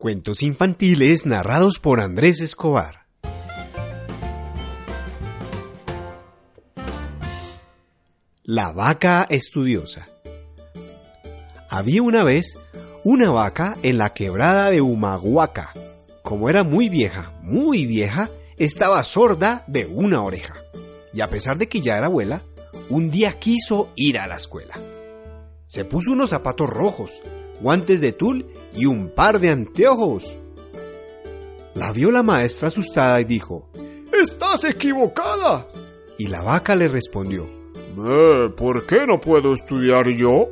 Cuentos infantiles narrados por Andrés Escobar. La vaca estudiosa. Había una vez una vaca en la quebrada de Humahuaca. Como era muy vieja, muy vieja, estaba sorda de una oreja. Y a pesar de que ya era abuela, un día quiso ir a la escuela. Se puso unos zapatos rojos, guantes de tul y un par de anteojos. La vio la maestra asustada y dijo, ¡Estás equivocada! Y la vaca le respondió, eh, ¿Por qué no puedo estudiar yo?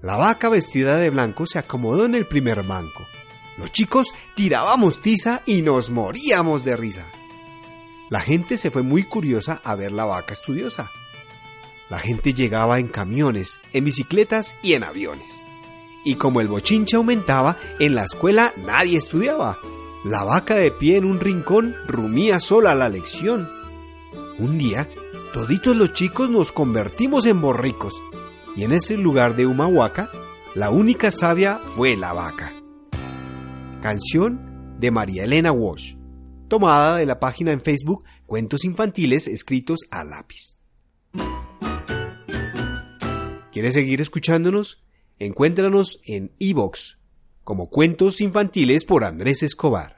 La vaca vestida de blanco se acomodó en el primer banco. Los chicos tirábamos tiza y nos moríamos de risa. La gente se fue muy curiosa a ver la vaca estudiosa. La gente llegaba en camiones, en bicicletas y en aviones. Y como el bochinche aumentaba, en la escuela nadie estudiaba. La vaca de pie en un rincón rumía sola la lección. Un día, toditos los chicos nos convertimos en borricos. Y en ese lugar de Humahuaca, la única sabia fue la vaca. Canción de María Elena Walsh, tomada de la página en Facebook Cuentos Infantiles escritos a lápiz. ¿Quieres seguir escuchándonos? Encuéntranos en iVoox como Cuentos Infantiles por Andrés Escobar.